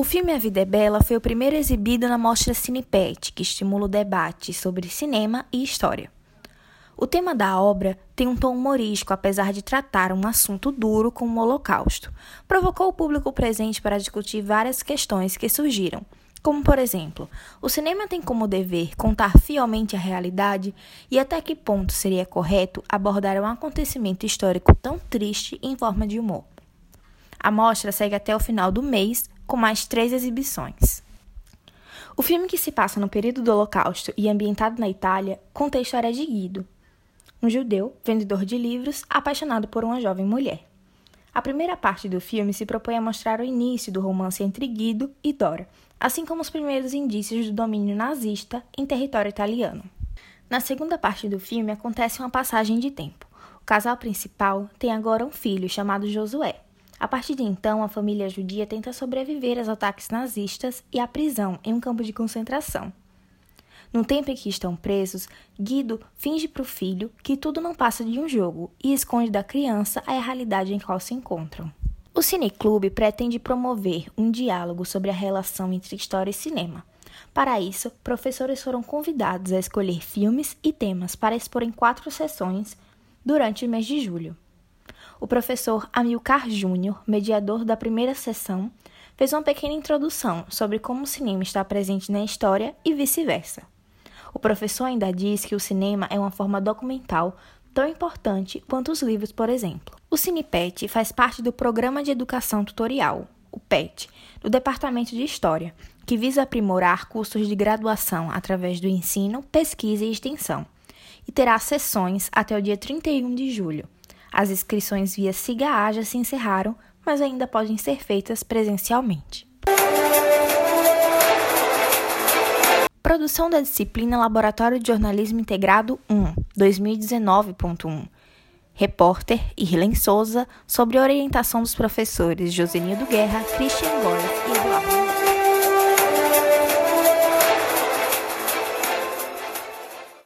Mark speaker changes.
Speaker 1: O filme A Vida é Bela foi o primeiro exibido na mostra Cinepet, que estimula o debate sobre cinema e história. O tema da obra tem um tom humorístico, apesar de tratar um assunto duro como o Holocausto. Provocou o público presente para discutir várias questões que surgiram, como por exemplo, o cinema tem como dever contar fielmente a realidade e até que ponto seria correto abordar um acontecimento histórico tão triste em forma de humor. A mostra segue até o final do mês, com mais três exibições. O filme que se passa no período do Holocausto e ambientado na Itália conta a história de Guido, um judeu, vendedor de livros, apaixonado por uma jovem mulher. A primeira parte do filme se propõe a mostrar o início do romance entre Guido e Dora, assim como os primeiros indícios do domínio nazista em território italiano. Na segunda parte do filme acontece uma passagem de tempo. O casal principal tem agora um filho chamado Josué. A partir de então, a família judia tenta sobreviver aos ataques nazistas e à prisão em um campo de concentração. No tempo em que estão presos, Guido finge para o filho que tudo não passa de um jogo e esconde da criança a realidade em qual se encontram. O Cineclube pretende promover um diálogo sobre a relação entre história e cinema. Para isso, professores foram convidados a escolher filmes e temas para expor em quatro sessões durante o mês de julho. O professor Amilcar Júnior, mediador da primeira sessão, fez uma pequena introdução sobre como o cinema está presente na história e vice-versa. O professor ainda diz que o cinema é uma forma documental tão importante quanto os livros, por exemplo. O CinePet faz parte do Programa de Educação Tutorial, o PET, do Departamento de História, que visa aprimorar cursos de graduação através do ensino, pesquisa e extensão, e terá sessões até o dia 31 de julho. As inscrições via SIGA já se encerraram, mas ainda podem ser feitas presencialmente. Produção da disciplina Laboratório de Jornalismo Integrado 1, 2019.1. Repórter Irlen Souza, sobre orientação dos professores Josenildo Guerra, Christian Góes e Eduardo.